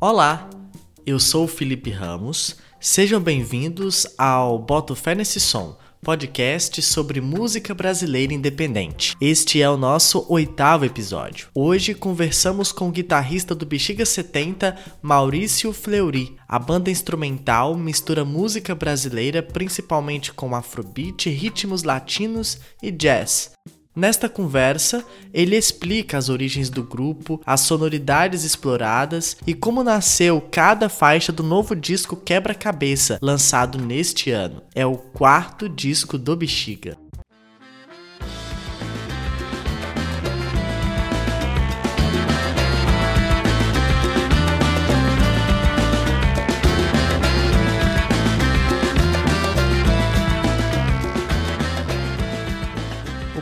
Olá, eu sou o Felipe Ramos. Sejam bem-vindos ao Boto Fé Nesse Som, podcast sobre música brasileira independente. Este é o nosso oitavo episódio. Hoje conversamos com o guitarrista do Bexiga 70, Maurício Fleury. A banda instrumental mistura música brasileira principalmente com afrobeat, ritmos latinos e jazz. Nesta conversa, ele explica as origens do grupo, as sonoridades exploradas e como nasceu cada faixa do novo disco Quebra-Cabeça, lançado neste ano. É o quarto disco do Bexiga.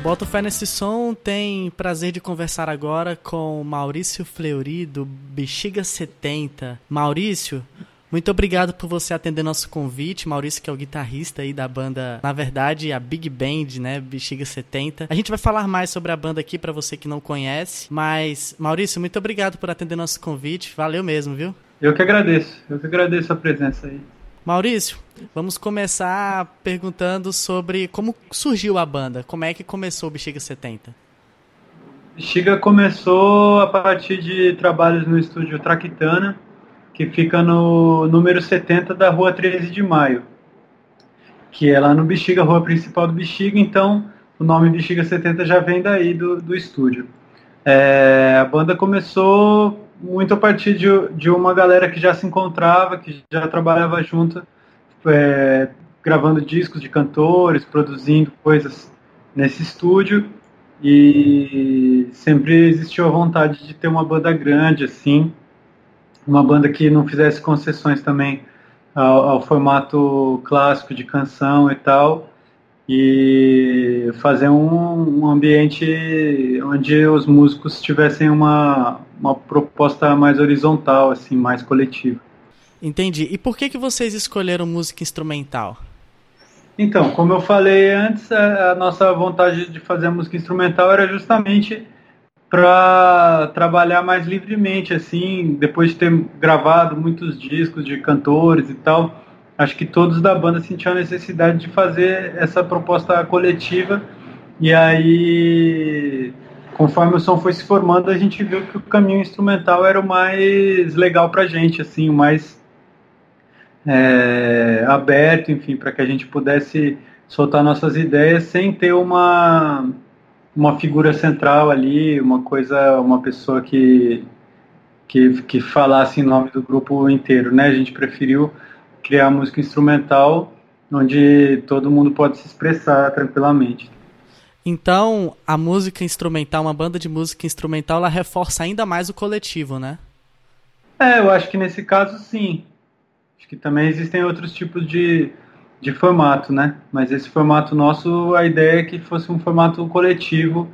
Boto Fé Nesse Som tem prazer de conversar agora com Maurício Fleury, do Bexiga 70. Maurício, muito obrigado por você atender nosso convite. Maurício, que é o guitarrista aí da banda, na verdade, a Big Band, né? Bexiga 70. A gente vai falar mais sobre a banda aqui para você que não conhece. Mas, Maurício, muito obrigado por atender nosso convite. Valeu mesmo, viu? Eu que agradeço. Eu que agradeço a presença aí. Maurício, vamos começar perguntando sobre como surgiu a banda, como é que começou o Bexiga 70? Bexiga começou a partir de trabalhos no estúdio Traquitana, que fica no número 70 da rua 13 de maio, que é lá no Bexiga, rua principal do Bexiga, então o nome Bexiga 70 já vem daí do, do estúdio. É, a banda começou muito a partir de, de uma galera que já se encontrava, que já trabalhava junto, é, gravando discos de cantores, produzindo coisas nesse estúdio. E sempre existiu a vontade de ter uma banda grande assim, uma banda que não fizesse concessões também ao, ao formato clássico de canção e tal. E fazer um, um, ambiente onde os músicos tivessem uma, uma proposta mais horizontal, assim, mais coletiva. Entendi. E por que, que vocês escolheram música instrumental? Então, como eu falei antes, a, a nossa vontade de fazer música instrumental era justamente para trabalhar mais livremente, assim, depois de ter gravado muitos discos de cantores e tal, acho que todos da banda sentiam a necessidade de fazer essa proposta coletiva e aí conforme o som foi se formando a gente viu que o caminho instrumental era o mais legal para a gente assim o mais é, aberto enfim para que a gente pudesse soltar nossas ideias sem ter uma uma figura central ali uma coisa uma pessoa que que, que falasse em nome do grupo inteiro né a gente preferiu criar música instrumental onde todo mundo pode se expressar tranquilamente. Então, a música instrumental, uma banda de música instrumental, ela reforça ainda mais o coletivo, né? É, eu acho que nesse caso sim. Acho que também existem outros tipos de, de formato, né? Mas esse formato nosso, a ideia é que fosse um formato coletivo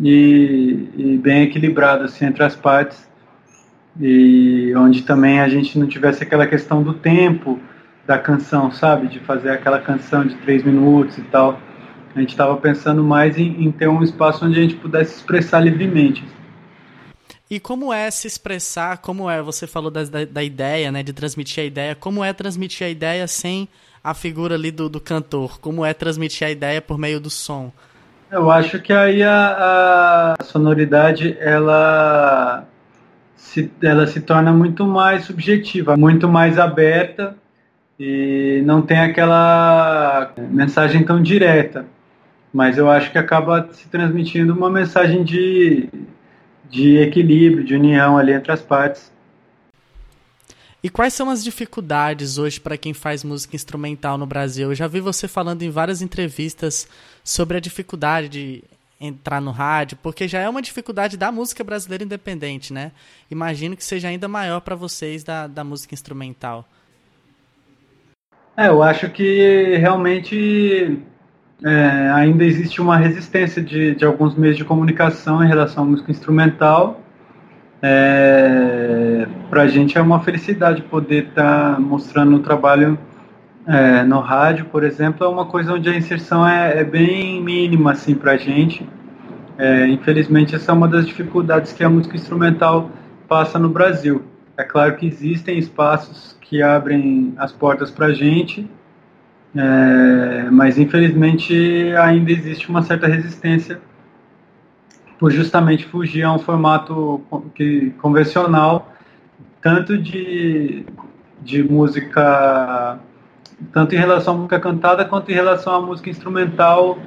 e, e bem equilibrado assim, entre as partes. E onde também a gente não tivesse aquela questão do tempo, da canção, sabe? De fazer aquela canção de três minutos e tal. A gente estava pensando mais em, em, ter um espaço onde a gente pudesse expressar livremente. E como é se expressar? Como é? Você falou da, da, da, ideia, né? De transmitir a ideia. Como é transmitir a ideia sem a figura ali do, do cantor? Como é transmitir a ideia por meio do som? Eu acho que aí a, a sonoridade ela se, ela se torna muito mais subjetiva, muito mais aberta e não tem aquela mensagem tão direta. Mas eu acho que acaba se transmitindo uma mensagem de, de equilíbrio, de união ali entre as partes. E quais são as dificuldades hoje para quem faz música instrumental no Brasil? Eu já vi você falando em várias entrevistas sobre a dificuldade de entrar no rádio, porque já é uma dificuldade da música brasileira independente, né? Imagino que seja ainda maior para vocês da, da música instrumental. É, eu acho que realmente é, ainda existe uma resistência de, de alguns meios de comunicação em relação à música instrumental. É, Para a gente é uma felicidade poder estar tá mostrando o trabalho é, no rádio, por exemplo, é uma coisa onde a inserção é, é bem mínima assim, para a gente. É, infelizmente, essa é uma das dificuldades que a música instrumental passa no Brasil. É claro que existem espaços que abrem as portas para a gente, é, mas infelizmente ainda existe uma certa resistência por justamente fugir a um formato que, convencional, tanto de, de música, tanto em relação à música cantada quanto em relação à música instrumental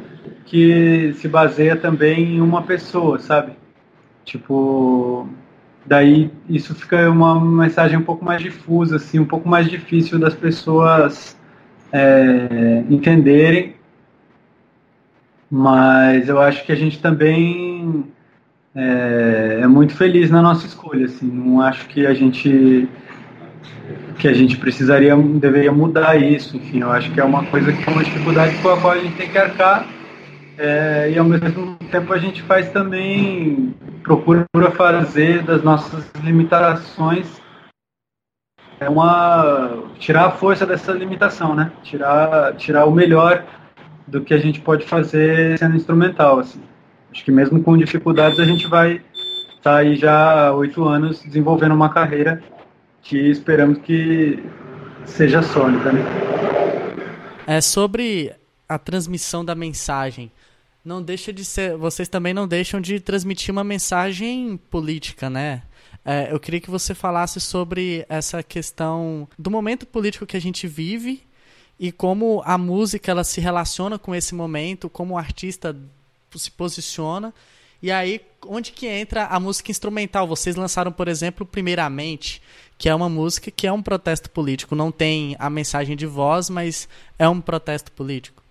que se baseia também em uma pessoa, sabe? Tipo, daí isso fica uma mensagem um pouco mais difusa, assim, um pouco mais difícil das pessoas é, entenderem. Mas eu acho que a gente também é, é muito feliz na nossa escolha, assim. Não acho que a gente que a gente precisaria deveria mudar isso. Enfim, eu acho que é uma coisa que é uma dificuldade com a qual a gente tem que arcar é, e ao mesmo tempo a gente faz também, procura fazer das nossas limitações é uma tirar a força dessa limitação, né? Tirar, tirar o melhor do que a gente pode fazer sendo instrumental, assim. Acho que mesmo com dificuldades a gente vai estar tá aí já há oito anos desenvolvendo uma carreira que esperamos que seja sólida, né? É sobre a transmissão da mensagem não deixa de ser. Vocês também não deixam de transmitir uma mensagem política, né? É, eu queria que você falasse sobre essa questão do momento político que a gente vive e como a música ela se relaciona com esse momento, como o artista se posiciona. E aí, onde que entra a música instrumental? Vocês lançaram, por exemplo, Primeiramente, que é uma música que é um protesto político. Não tem a mensagem de voz, mas é um protesto político.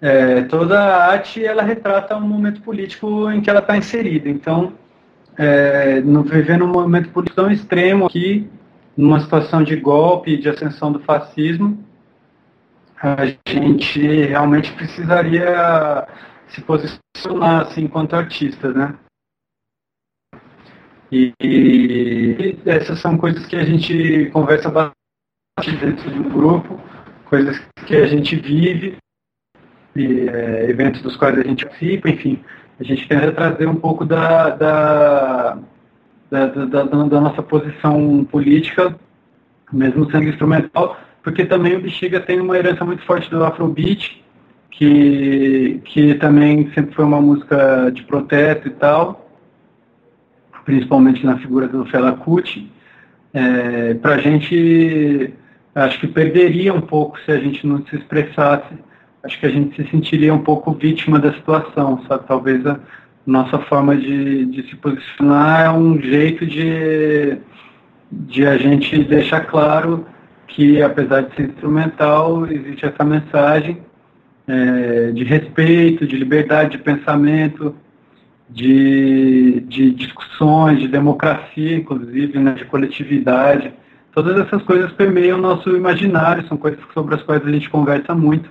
É, toda a arte ela retrata um momento político em que ela está inserida. Então, é, no, vivendo um momento político tão extremo aqui, numa situação de golpe, de ascensão do fascismo, a gente realmente precisaria se posicionar assim, enquanto artistas, né? E, e essas são coisas que a gente conversa bastante dentro do grupo, coisas que a gente vive de é, eventos dos quais a gente participa, enfim, a gente tenta trazer um pouco da, da, da, da, da nossa posição política, mesmo sendo instrumental, porque também o Bexiga tem uma herança muito forte do Afrobeat, que, que também sempre foi uma música de protesto e tal, principalmente na figura do Fela Kuti. É, Para a gente, acho que perderia um pouco se a gente não se expressasse acho que a gente se sentiria um pouco vítima da situação, sabe? Talvez a nossa forma de, de se posicionar é um jeito de, de a gente deixar claro que, apesar de ser instrumental, existe essa mensagem é, de respeito, de liberdade de pensamento, de, de discussões, de democracia, inclusive, né, de coletividade. Todas essas coisas permeiam o nosso imaginário, são coisas sobre as quais a gente conversa muito.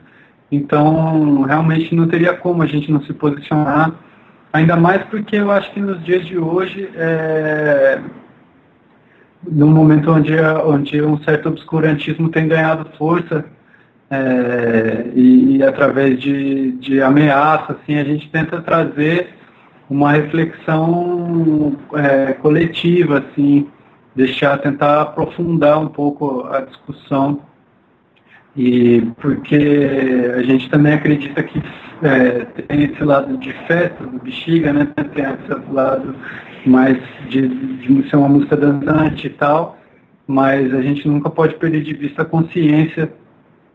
Então, realmente não teria como a gente não se posicionar, ainda mais porque eu acho que nos dias de hoje, é, no momento onde, onde um certo obscurantismo tem ganhado força, é, e, e, através de, de ameaça, assim, a gente tenta trazer uma reflexão é, coletiva, assim, deixar, tentar aprofundar um pouco a discussão e porque a gente também acredita que é, tem esse lado de festa do bexiga, né? Tem esse lado mais de, de ser uma música dançante e tal, mas a gente nunca pode perder de vista a consciência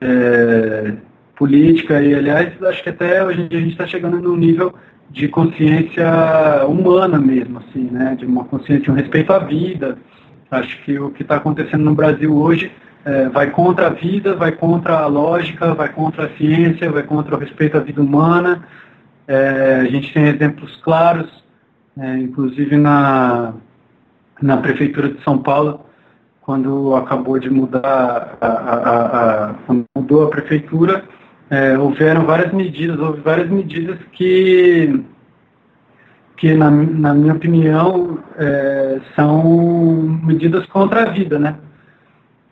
é, política e, aliás, acho que até hoje a gente está chegando num nível de consciência humana mesmo, assim, né? De uma consciência, um respeito à vida. Acho que o que está acontecendo no Brasil hoje é, vai contra a vida, vai contra a lógica, vai contra a ciência, vai contra o respeito à vida humana. É, a gente tem exemplos claros, é, inclusive na, na Prefeitura de São Paulo, quando acabou de mudar, a, a, a, mudou a Prefeitura, é, houveram várias medidas, houve várias medidas que, que na, na minha opinião, é, são medidas contra a vida, né?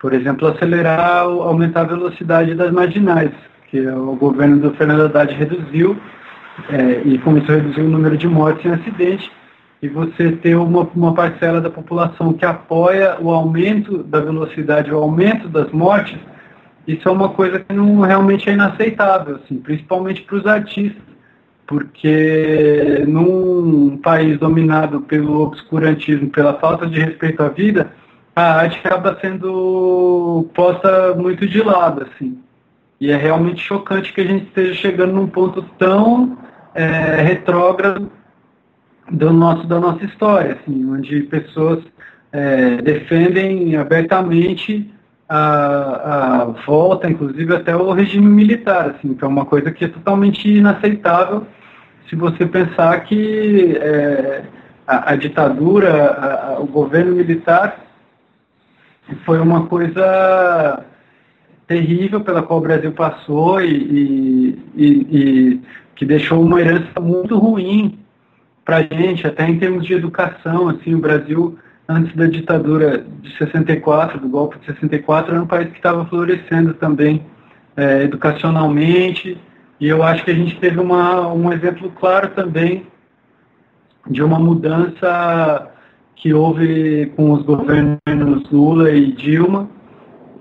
Por exemplo, acelerar, aumentar a velocidade das marginais, que o governo do Fernando Haddad reduziu é, e com isso reduzir o número de mortes em acidente, e você ter uma, uma parcela da população que apoia o aumento da velocidade, o aumento das mortes, isso é uma coisa que não realmente é inaceitável, assim, principalmente para os artistas, porque num país dominado pelo obscurantismo, pela falta de respeito à vida, a arte acaba sendo posta muito de lado, assim. E é realmente chocante que a gente esteja chegando num ponto tão é, retrógrado do nosso, da nossa história, assim, onde pessoas é, defendem abertamente a, a, volta, inclusive até o regime militar, assim, que é uma coisa que é totalmente inaceitável se você pensar que é, a, a, ditadura, a, o governo militar foi uma coisa terrível pela qual o Brasil passou e, e, e, que deixou uma herança muito ruim para a gente, até em termos de educação. Assim, o Brasil, antes da ditadura de 64, do golpe de 64, era um país que estava florescendo também é, educacionalmente. E eu acho que a gente teve uma, um exemplo claro também de uma mudança que houve com os governos Lula e Dilma,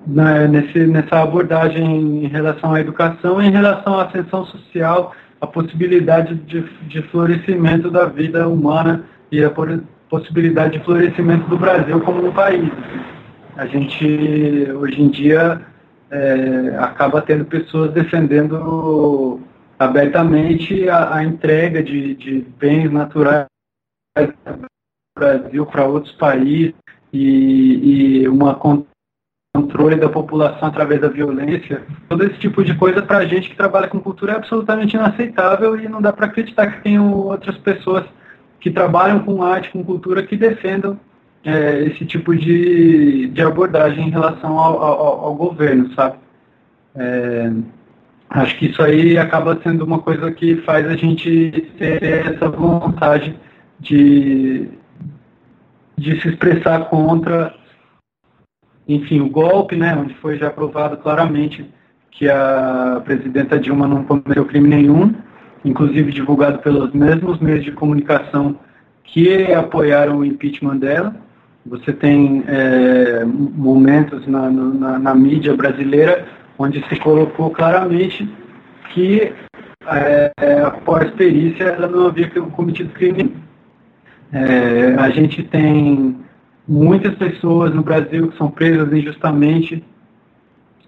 né, nesse, nessa abordagem em relação à educação e em relação à ascensão social, a possibilidade de, de florescimento da vida humana e a possibilidade de florescimento do Brasil como um país. A gente, hoje em dia, é, acaba tendo pessoas defendendo abertamente a, a entrega de, de bens naturais Brasil para outros países e, e uma controle da população através da violência, todo esse tipo de coisa para a gente que trabalha com cultura é absolutamente inaceitável e não dá para acreditar que tem outras pessoas que trabalham com arte, com cultura, que defendam é, esse tipo de, de abordagem em relação ao, ao, ao governo, sabe? É, acho que isso aí acaba sendo uma coisa que faz a gente ter essa vontade de, de se expressar contra, enfim, o golpe, né, onde foi já provado claramente que a presidenta Dilma não cometeu crime nenhum, inclusive divulgado pelos mesmos meios de comunicação que apoiaram o impeachment dela. Você tem é, momentos na, na, na, mídia brasileira onde se colocou claramente que é, após perícia ela não havia cometido crime é, a gente tem muitas pessoas no Brasil que são presas injustamente,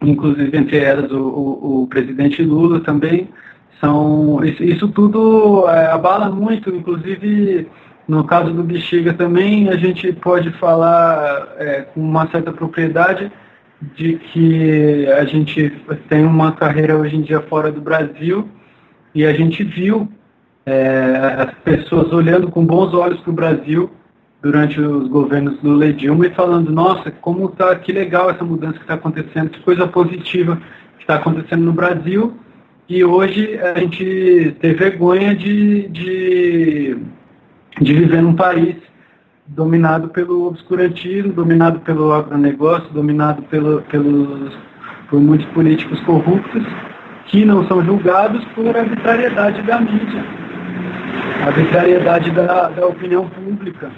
inclusive entre elas o, o, o presidente Lula também. São, isso, isso tudo é, abala muito, inclusive no caso do Bexiga também, a gente pode falar é, com uma certa propriedade de que a gente tem uma carreira hoje em dia fora do Brasil e a gente viu é, as pessoas olhando com bons olhos para o Brasil durante os governos Lula e Dilma e falando, nossa, como tá, que legal essa mudança que está acontecendo, que coisa positiva que está acontecendo no Brasil. E hoje a gente tem vergonha de, de, de viver num país dominado pelo obscurantismo, dominado pelo agronegócio, dominado pelo, pelos, por muitos políticos corruptos que não são julgados por arbitrariedade da mídia arbitrariedade da, da opinião pública,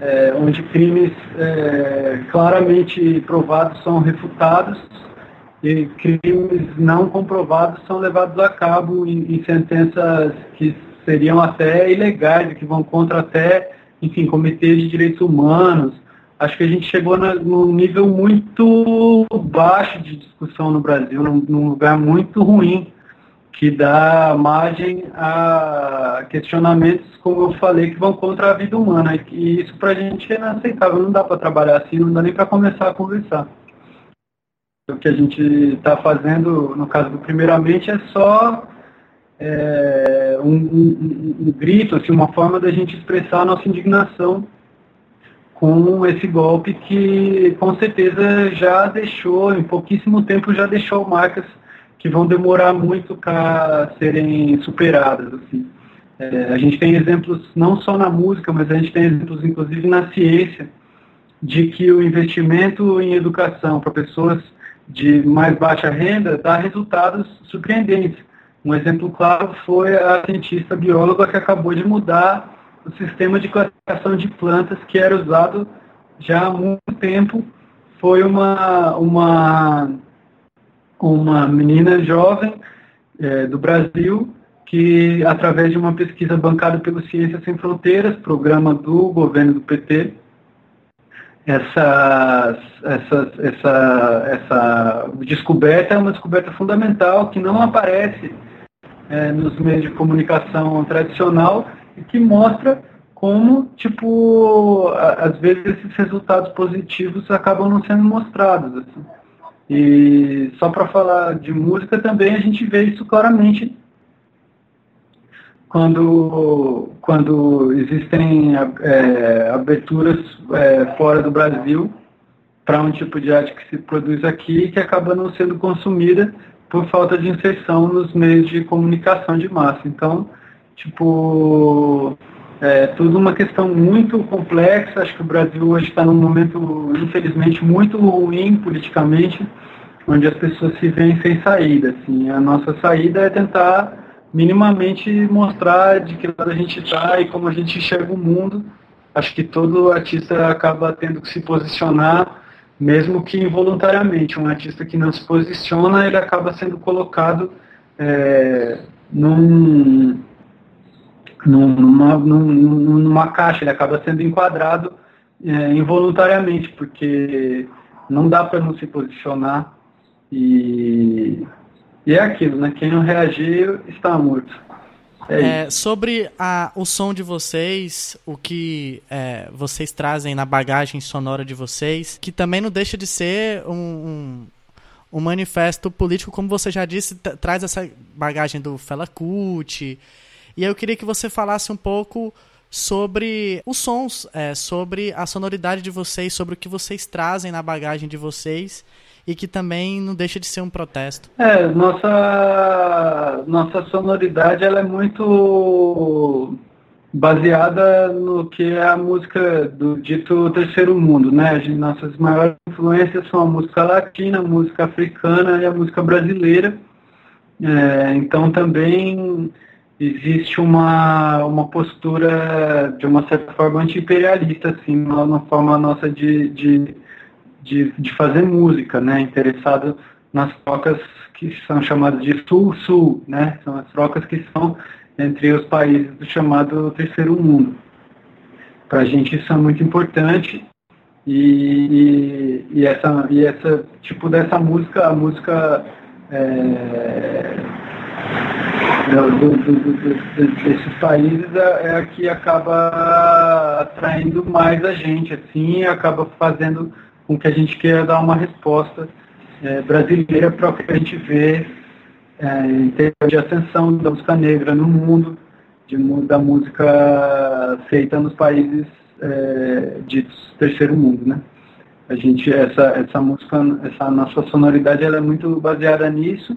é, onde crimes é, claramente provados são refutados e crimes não comprovados são levados a cabo em, em sentenças que seriam até ilegais, que vão contra até, enfim, comitês de direitos humanos. Acho que a gente chegou na, num nível muito baixo de discussão no Brasil, num, num lugar muito ruim que dá margem a questionamentos, como eu falei, que vão contra a vida humana. E isso para a gente é inaceitável, não dá para trabalhar assim, não dá nem para começar a conversar. O que a gente está fazendo, no caso do Primeiramente, é só é, um, um, um, grito, assim, uma forma da gente expressar a nossa indignação com esse golpe que, com certeza, já deixou, em pouquíssimo tempo, já deixou marcas que vão demorar muito para serem superadas. Assim. É, a gente tem exemplos não só na música, mas a gente tem exemplos inclusive na ciência de que o investimento em educação para pessoas de mais baixa renda dá resultados surpreendentes. Um exemplo claro foi a cientista bióloga que acabou de mudar o sistema de classificação de plantas que era usado já há muito tempo. Foi uma, uma, uma menina jovem é, do Brasil que, através de uma pesquisa bancada pelo Ciências Sem Fronteiras, programa do governo do PT, essa, essa, essa, essa descoberta é uma descoberta fundamental que não aparece é, nos meios de comunicação tradicional e que mostra como, tipo, às vezes esses resultados positivos acabam não sendo mostrados. Assim. E só para falar de música também a gente vê isso claramente quando, quando existem é, aberturas é, fora do Brasil para um tipo de arte que se produz aqui que acaba não sendo consumida por falta de inserção nos meios de comunicação de massa. Então, tipo, é tudo uma questão muito complexa. Acho que o Brasil hoje está num momento, infelizmente, muito ruim politicamente, onde as pessoas se veem sem saída. Assim. A nossa saída é tentar minimamente mostrar de que lado a gente está e como a gente enxerga o mundo. Acho que todo artista acaba tendo que se posicionar, mesmo que involuntariamente. Um artista que não se posiciona, ele acaba sendo colocado é, num, numa, numa caixa, ele acaba sendo enquadrado é, involuntariamente, porque não dá para não se posicionar e e é aquilo, né? Quem não reagir está morto. É é, sobre a, o som de vocês, o que é, vocês trazem na bagagem sonora de vocês, que também não deixa de ser um, um, um manifesto político, como você já disse, traz essa bagagem do Fela Kuti. E eu queria que você falasse um pouco sobre os sons, é, sobre a sonoridade de vocês, sobre o que vocês trazem na bagagem de vocês e que também não deixa de ser um protesto. É, nossa, nossa sonoridade ela é muito baseada no que é a música do dito terceiro mundo, né? Nossas maiores influências são a música latina, a música africana e a música brasileira. É, então também existe uma, uma postura de uma certa forma anti-imperialista, assim, na forma nossa de, de de, de fazer música, né? Interessado nas trocas que são chamadas de sul-sul, né? São as trocas que são entre os países do chamado terceiro mundo. Para a gente isso é muito importante e, e, e, essa, e essa tipo dessa música, a música é, do, do, do, desses países é, é a que acaba atraindo mais a gente, assim, acaba fazendo com que a gente queira dar uma resposta é, brasileira para o que a gente vê é, em termos de ascensão da música negra no mundo, de, da música feita nos países é, ditos terceiro mundo, né? A gente, essa, essa música, essa nossa sonoridade, ela é muito baseada nisso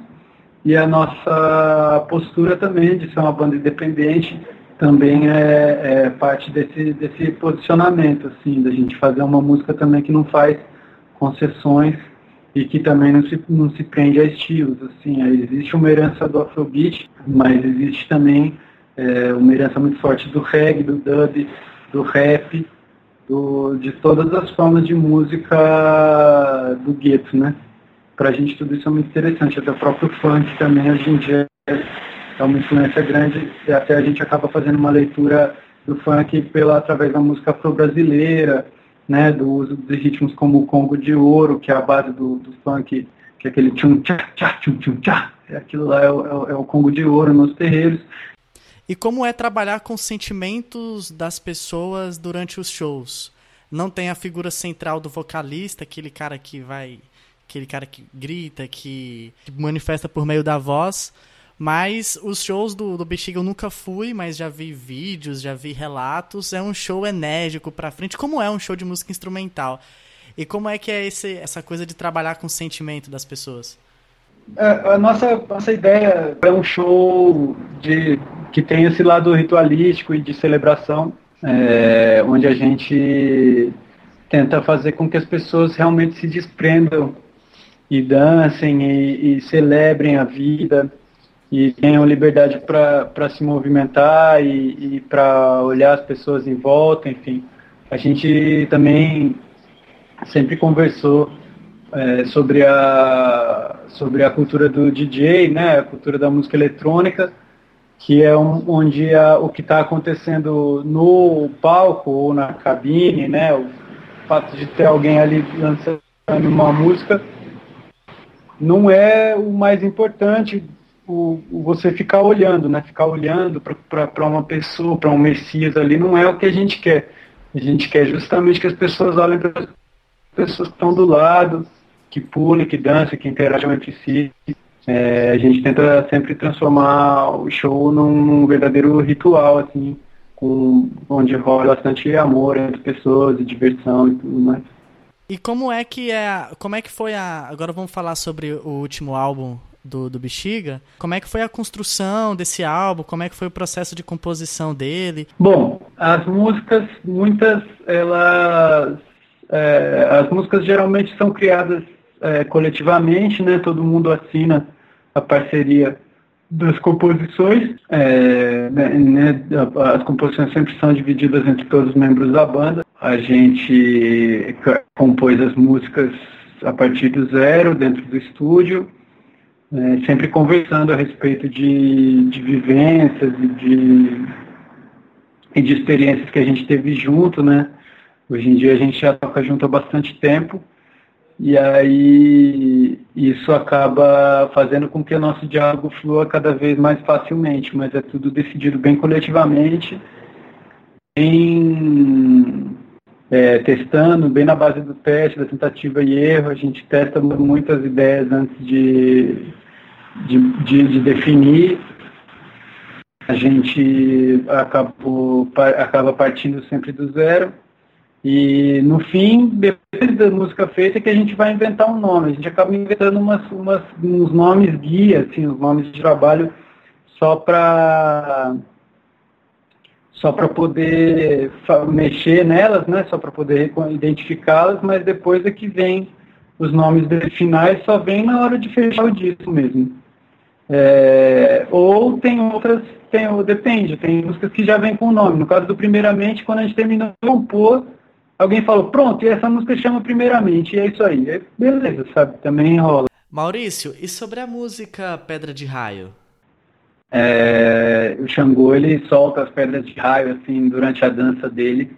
e a nossa postura também de ser uma banda independente também é, é, parte desse, desse posicionamento, assim, da gente fazer uma música também que não faz concessões e que também não se, não se prende a estilos, assim, existe uma herança do afrobeat, mas existe também é, uma herança muito forte do reggae, do dub, do rap, do, de todas as formas de música do gueto, né? Para a gente tudo isso é muito interessante, até o próprio funk também hoje em dia é uma influência grande e até a gente acaba fazendo uma leitura do funk pela, através da música afro-brasileira, né, do uso de ritmos como o Congo de Ouro, que é a base do, do funk, que é aquele tchum tchá tchá tchum tchum tchá, é aquilo lá é o, é o Congo de Ouro nos terreiros. E como é trabalhar com sentimentos das pessoas durante os shows? Não tem a figura central do vocalista, aquele cara que vai, aquele cara que grita, que, que manifesta por meio da voz, mas os shows do, do Bexiga eu nunca fui, mas já vi vídeos, já vi relatos. É um show enérgico pra frente, como é um show de música instrumental. E como é que é esse, essa coisa de trabalhar com o sentimento das pessoas? É, a nossa, nossa ideia é um show de, que tem esse lado ritualístico e de celebração, é, onde a gente tenta fazer com que as pessoas realmente se desprendam e dancem e, e celebrem a vida e tenham liberdade para se movimentar e, e para olhar as pessoas em volta, enfim. A gente também sempre conversou é, sobre, a, sobre a cultura do DJ, né, a cultura da música eletrônica, que é um, onde a, o que está acontecendo no palco ou na cabine, né, o fato de ter alguém ali lançando uma música, não é o mais importante o, o você ficar olhando, né? Ficar olhando para uma pessoa, para um Messias ali, não é o que a gente quer. A gente quer justamente que as pessoas olhem para as pessoas que estão do lado, que pulem, que dançam, que interagem entre si. É, a gente tenta sempre transformar o show num, num, verdadeiro ritual, assim, com, onde rola bastante amor entre pessoas e diversão e tudo mais. E como é que é, como é que foi a, agora vamos falar sobre o último álbum do, do Bexiga. Como é que foi a construção desse álbum? Como é que foi o processo de composição dele? Bom, as músicas, muitas, elas. É, as músicas geralmente são criadas é, coletivamente, né? Todo mundo assina a parceria das composições. É, né, as composições sempre são divididas entre todos os membros da banda. A gente compôs as músicas a partir do zero dentro do estúdio é, sempre conversando a respeito de, de vivências e de, e de experiências que a gente teve junto, né? Hoje em dia a gente já toca junto há bastante tempo e aí isso acaba fazendo com que o nosso diálogo flua cada vez mais facilmente, mas é tudo decidido bem coletivamente, bem é, testando, bem na base do teste, da tentativa e erro. A gente testa muitas ideias antes de, de, de, de definir, a gente acabou, acaba partindo sempre do zero. E no fim, depois da música feita, é que a gente vai inventar um nome. A gente acaba inventando umas, umas, uns nomes guia, assim, uns nomes de trabalho só para só para poder mexer nelas, né? Só para poder identificá-las, mas depois é que vem os nomes finais, só vem na hora de fechar o disco mesmo. É, ou tem outras, tem, depende, tem músicas que já vem com o nome. No caso do Primeiramente, quando a gente terminou de compor, alguém falou, pronto, e essa música chama Primeiramente, e é isso aí. É, beleza, sabe? Também rola. Maurício, e sobre a música Pedra de Raio? É, o Xangô, ele solta as pedras de raio, assim, durante a dança dele,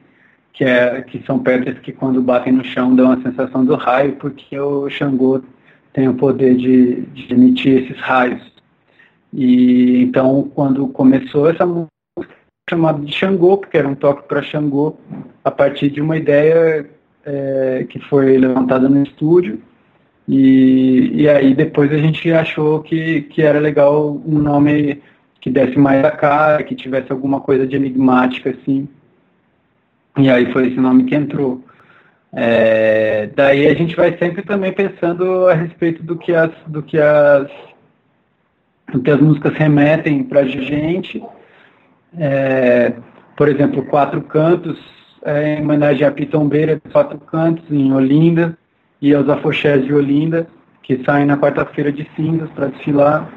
que, é, que são pedras que quando batem no chão dão a sensação do raio, porque o Xangô tem o poder de, de emitir esses raios. E então, quando começou essa música chamada de Xangô, porque era um toque para Xangô, a partir de uma ideia é, que foi levantada no estúdio. E, e aí depois a gente achou que, que era legal um nome que desse mais a cara, que tivesse alguma coisa de enigmática, assim. E aí foi esse nome que entrou. É, daí a gente vai sempre também pensando a respeito do que as, do que as do que as músicas remetem para a gente. É, por exemplo, Quatro Cantos, é, em homenagem a Pitombeira, Quatro Cantos, em Olinda, e aos Afoxés de Olinda, que saem na quarta-feira de cinzas para desfilar.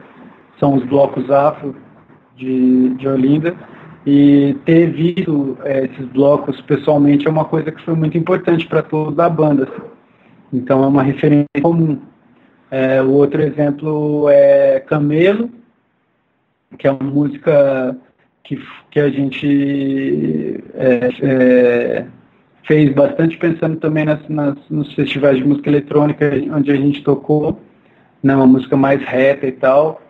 São os blocos afro de, de Olinda. E ter visto é, esses blocos pessoalmente é uma coisa que foi muito importante para todos da banda. Assim. Então é uma referência comum. É, o outro exemplo é Camelo, que é uma música que, que a gente é, é, fez bastante pensando também nas, nas, nos festivais de música eletrônica onde a gente tocou, né, uma música mais reta e tal.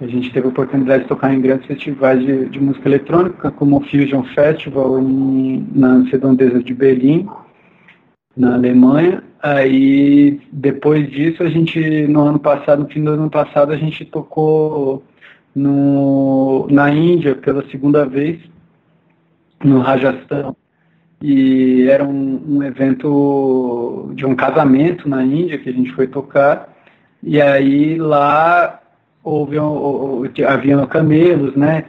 A gente teve a oportunidade de tocar em grandes festivais de, de música eletrônica, como o Fusion Festival em, nas redondezas de Berlim, na Alemanha. Aí, depois disso, a gente, no ano passado, no fim do ano passado, a gente tocou no, na Índia pela segunda vez, no Rajasthan. E era um, um evento de um casamento na Índia que a gente foi tocar. E aí lá houve um, haviam camelos, né?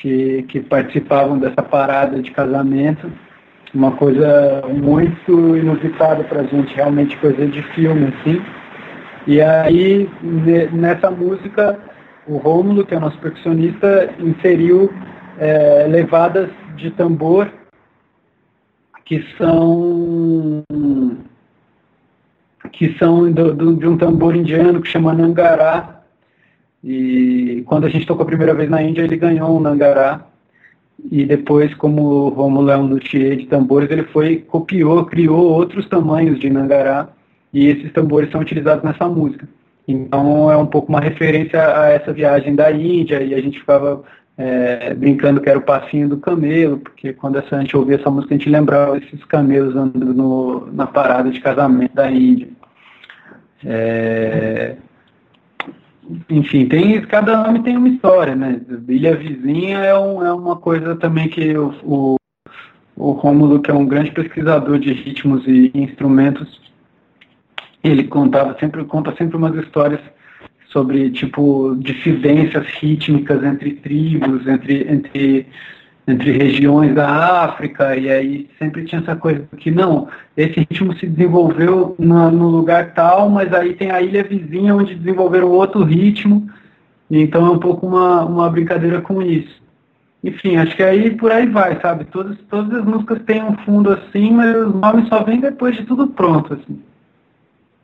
Que, que participavam dessa parada de casamento uma coisa muito inusitada para gente, realmente coisa de filme, assim. E aí, nessa música, o Rômulo, que é o nosso percussionista, inseriu é, levadas de tambor que são que são do, do, de um tambor indiano que chama Nangará. E quando a gente tocou a primeira vez na Índia, ele ganhou um Nangará. E depois, como Romulo é um luthier de tambores, ele foi, copiou, criou outros tamanhos de Nangará. E esses tambores são utilizados nessa música. Então é um pouco uma referência a essa viagem da Índia, e a gente ficava é, brincando que era o passinho do camelo, porque quando a gente ouvia essa música a gente lembrava esses camelos andando no, na parada de casamento da Índia. É, enfim, tem, cada nome tem uma história, né? Ilha Vizinha é, um, é uma coisa também que o, o, o Rômulo, que é um grande pesquisador de ritmos e instrumentos, ele contava sempre, conta sempre umas histórias sobre tipo dissidências rítmicas entre tribos, entre, entre, entre regiões da África, e aí sempre tinha essa coisa que não, esse ritmo se desenvolveu no, no lugar tal, mas aí tem a ilha vizinha onde desenvolveram outro ritmo, então é um pouco uma, uma brincadeira com isso. Enfim, acho que aí por aí vai, sabe? Todas, todas as músicas têm um fundo assim, mas os nomes só vêm depois de tudo pronto, assim.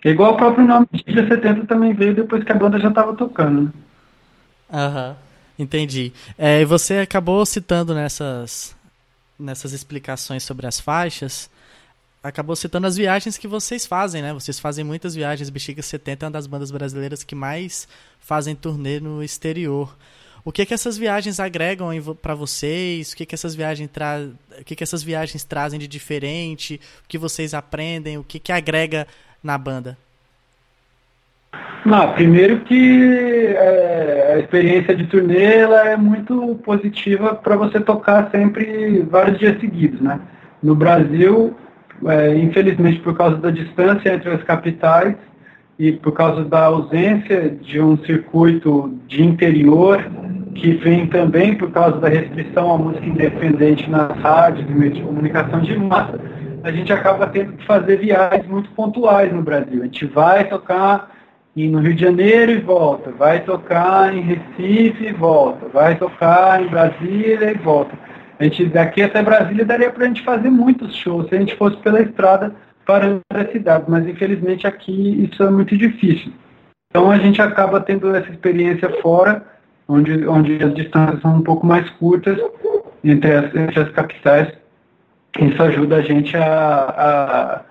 É igual o próprio nome de 70 também veio depois que a banda já estava tocando. Né? Aham, uhum, entendi. É, e você acabou citando nessas, nessas explicações sobre as faixas, acabou citando as viagens que vocês fazem, né? Vocês fazem muitas viagens. Bexiga 70 é uma das bandas brasileiras que mais fazem turnê no exterior. O que que essas viagens agregam para vocês? O que que essas viagens tra... o que que essas viagens trazem de diferente? O que vocês aprendem? O que que agrega na banda? Não, primeiro que é, a experiência de turnê ela é muito positiva para você tocar sempre vários dias seguidos, né? No Brasil, é, infelizmente por causa da distância entre as capitais e por causa da ausência de um circuito de interior que vem também por causa da restrição à música independente nas rádios e meios de comunicação de massa, a gente acaba tendo que fazer viagens muito pontuais no Brasil. A gente vai tocar no Rio de Janeiro e volta, vai tocar em Recife e volta, vai tocar em Brasília e volta. A gente daqui até Brasília daria para a gente fazer muitos shows se a gente fosse pela estrada para a cidade, mas infelizmente aqui isso é muito difícil. Então a gente acaba tendo essa experiência fora, onde, onde as distâncias são um pouco mais curtas entre as, entre as capitais isso ajuda a gente a,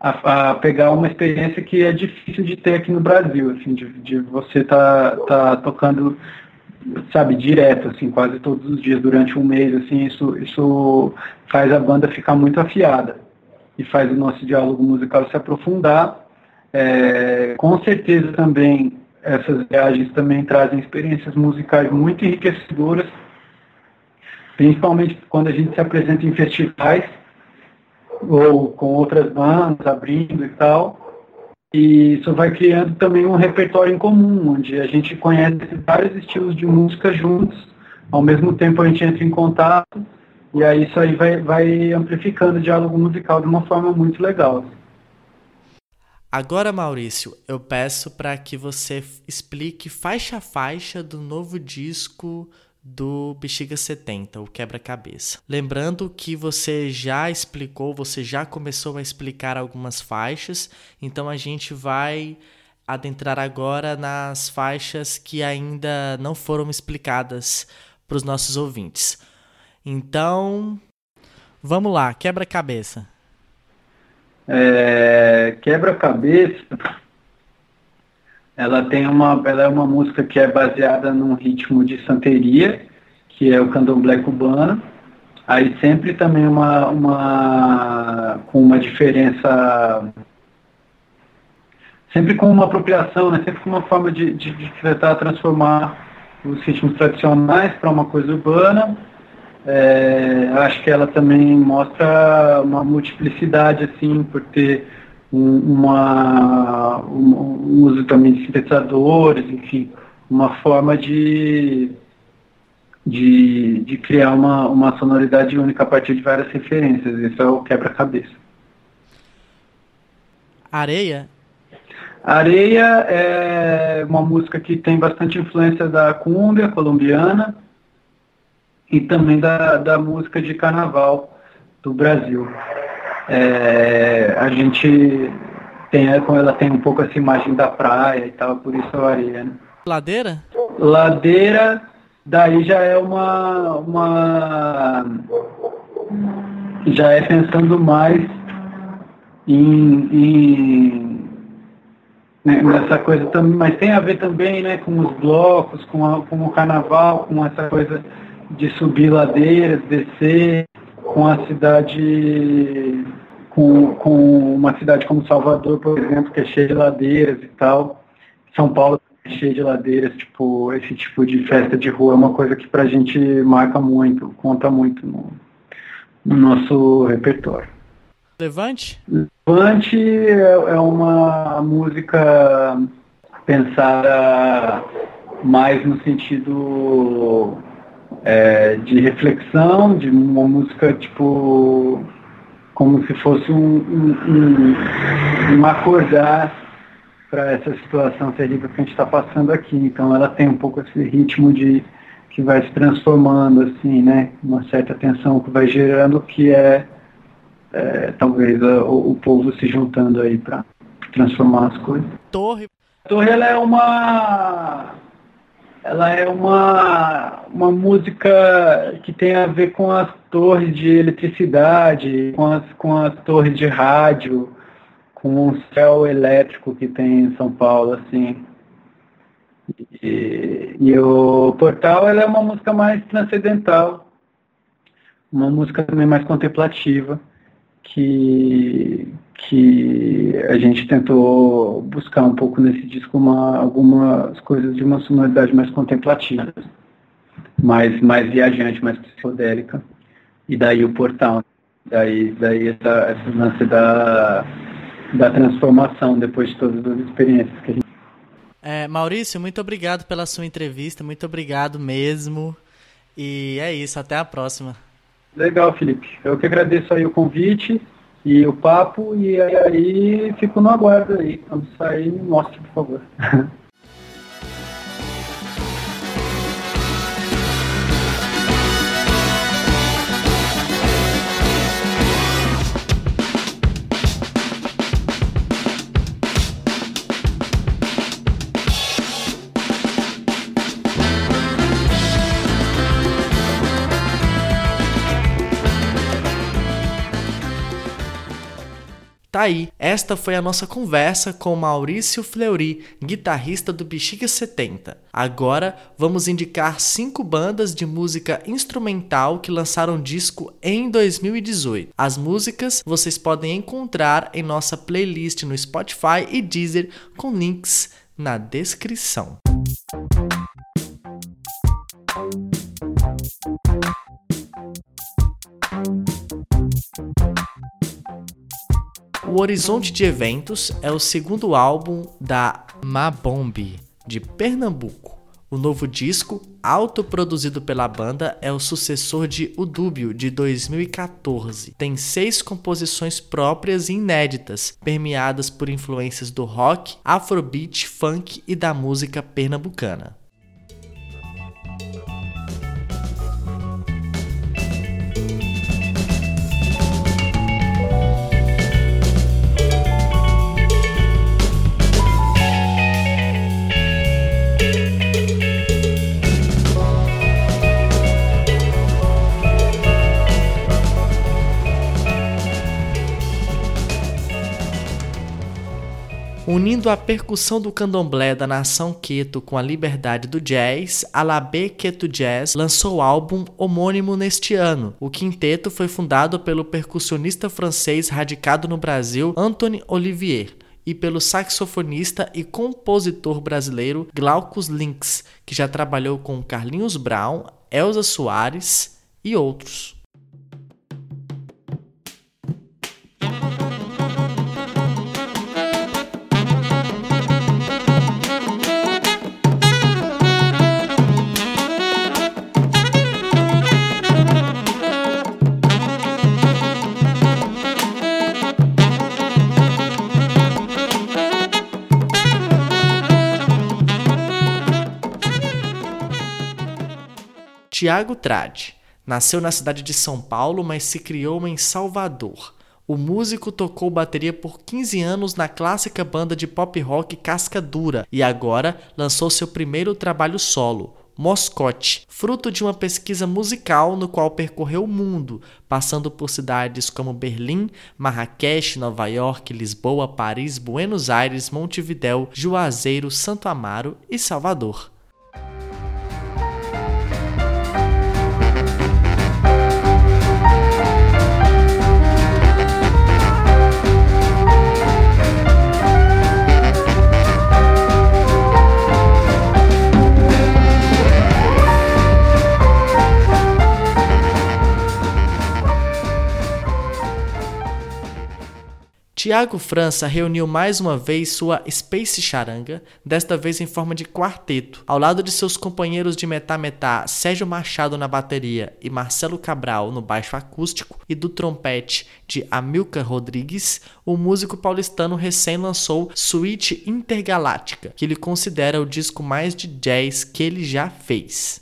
a, a, pegar uma experiência que é difícil de ter aqui no Brasil, assim, de, de você tá, tá tocando, sabe, direto, assim, quase todos os dias durante um mês, assim, isso, isso faz a banda ficar muito afiada e faz o nosso diálogo musical se aprofundar. É, com certeza também essas viagens também trazem experiências musicais muito enriquecedoras principalmente quando a gente se apresenta em festivais ou com outras bandas abrindo e tal. E isso vai criando também um repertório em comum, onde a gente conhece vários estilos de música juntos, ao mesmo tempo a gente entra em contato, e aí isso aí vai, vai amplificando o diálogo musical de uma forma muito legal. Agora, Maurício, eu peço para que você explique faixa a faixa do novo disco do Bexiga 70, o quebra-cabeça. Lembrando que você já explicou, você já começou a explicar algumas faixas, então a gente vai adentrar agora nas faixas que ainda não foram explicadas para os nossos ouvintes. Então, vamos lá, quebra-cabeça. É, quebra-cabeça ela tem uma, ela é uma música que é baseada num ritmo de santeria, que é o candomblé cubano. Aí sempre também uma, uma com uma diferença, sempre com uma apropriação, né? sempre com uma forma de, de, de tentar transformar os ritmos tradicionais para uma coisa urbana. É, acho que ela também mostra uma multiplicidade, assim, por ter uma, um uso também de sintetizadores, enfim, uma forma de, de, de criar uma, uma sonoridade única a partir de várias referências. Isso é o quebra-cabeça. Areia? Areia é uma música que tem bastante influência da cumbia colombiana e também da, da música de carnaval do Brasil. É, a gente tem, ela tem um pouco essa imagem da praia e tal, por isso a areia. Né? Ladeira? Ladeira, daí já é uma, uma já é pensando mais em, em né, nessa coisa também, mas tem a ver também né, com os blocos, com, a, com o carnaval, com essa coisa de subir ladeiras, descer, com a cidade, com, com uma cidade como Salvador, por exemplo, que é cheia de ladeiras e tal. São Paulo é cheia de ladeiras, tipo, esse tipo de festa de rua é uma coisa que pra gente marca muito, conta muito no, no nosso repertório. Levante? Levante é, é uma música pensada mais no sentido é, de reflexão, de uma música tipo como se fosse um, um, um, um acordar para essa situação terrível que a gente está passando aqui. Então ela tem um pouco esse ritmo de que vai se transformando, assim, né? Uma certa tensão que vai gerando, que é, é talvez a, o, o, povo se juntando aí para transformar as coisas. Torre. A torre ela é uma ela é uma, uma música que tem a ver com as torres de eletricidade, com as, com as torres de rádio, com o céu elétrico que tem em São Paulo, assim. E, e o Portal é uma música mais transcendental, uma música também mais contemplativa, que, que a gente tentou buscar um pouco nesse disco uma, algumas coisas de uma sonoridade mais contemplativa, mais, mais viajante, mais psicodélica. E daí o Portal, daí, daí essa, essa lance da, da transformação depois de todas as experiências que a gente é, Maurício, muito obrigado pela sua entrevista, muito obrigado mesmo. E é isso, até a próxima. Legal, Felipe. Eu que agradeço aí o convite e o papo, e aí fico no aguardo aí. Quando sair, me mostre, por favor. Tá aí, esta foi a nossa conversa com Maurício Fleury, guitarrista do Bexiga 70. Agora vamos indicar cinco bandas de música instrumental que lançaram disco em 2018. As músicas vocês podem encontrar em nossa playlist no Spotify e Deezer com links na descrição. O Horizonte de Eventos é o segundo álbum da Mabombe, de Pernambuco. O novo disco, autoproduzido pela banda, é o sucessor de O Dúbio, de 2014. Tem seis composições próprias e inéditas, permeadas por influências do rock, afrobeat, funk e da música pernambucana. Unindo a percussão do candomblé da nação Queto com a liberdade do jazz, a Labé Queto Jazz lançou o álbum homônimo neste ano. O quinteto foi fundado pelo percussionista francês radicado no Brasil, Anthony Olivier e pelo saxofonista e compositor brasileiro Glaucus Links, que já trabalhou com Carlinhos Brown, Elza Soares e outros. Tiago Trade nasceu na cidade de São Paulo, mas se criou em Salvador. O músico tocou bateria por 15 anos na clássica banda de pop rock Casca Dura e agora lançou seu primeiro trabalho solo, Moscote, fruto de uma pesquisa musical no qual percorreu o mundo, passando por cidades como Berlim, Marrakech, Nova York, Lisboa, Paris, Buenos Aires, Montevidéu, Juazeiro, Santo Amaro e Salvador. Tiago França reuniu mais uma vez sua Space Charanga, desta vez em forma de quarteto, ao lado de seus companheiros de metá-metá Sérgio Machado na bateria e Marcelo Cabral no baixo acústico e do trompete de Amilcar Rodrigues, o músico paulistano recém lançou Suite Intergaláctica, que ele considera o disco mais de jazz que ele já fez.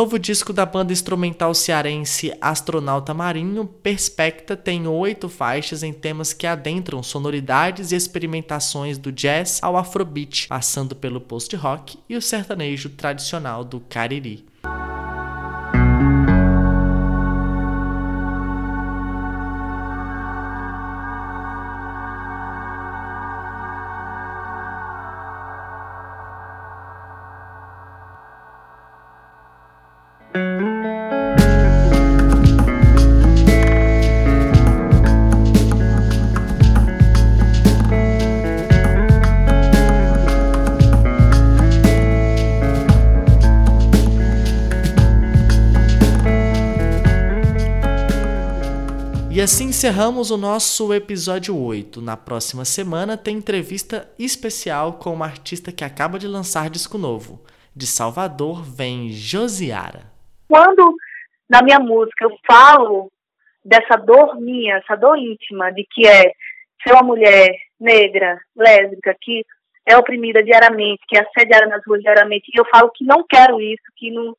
Novo disco da banda instrumental cearense Astronauta Marinho, Perspecta tem oito faixas em temas que adentram sonoridades e experimentações do jazz ao afrobeat, passando pelo post-rock e o sertanejo tradicional do Cariri. E assim encerramos o nosso episódio 8. Na próxima semana tem entrevista especial com uma artista que acaba de lançar disco novo. De Salvador vem Josiara. Quando na minha música eu falo dessa dor minha, essa dor íntima de que é ser uma mulher negra, lésbica, que é oprimida diariamente, que é assediada nas ruas diariamente, e eu falo que não quero isso, que não,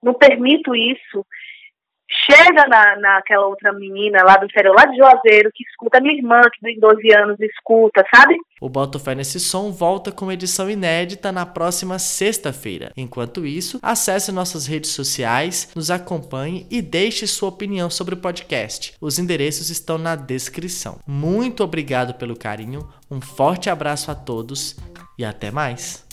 não permito isso, chega na, naquela outra menina lá do interior, lá de Juazeiro, que escuta a minha irmã, que tem 12 anos, escuta, sabe? O Boto Fé Nesse Som volta com edição inédita na próxima sexta-feira. Enquanto isso, acesse nossas redes sociais, nos acompanhe e deixe sua opinião sobre o podcast. Os endereços estão na descrição. Muito obrigado pelo carinho, um forte abraço a todos e até mais!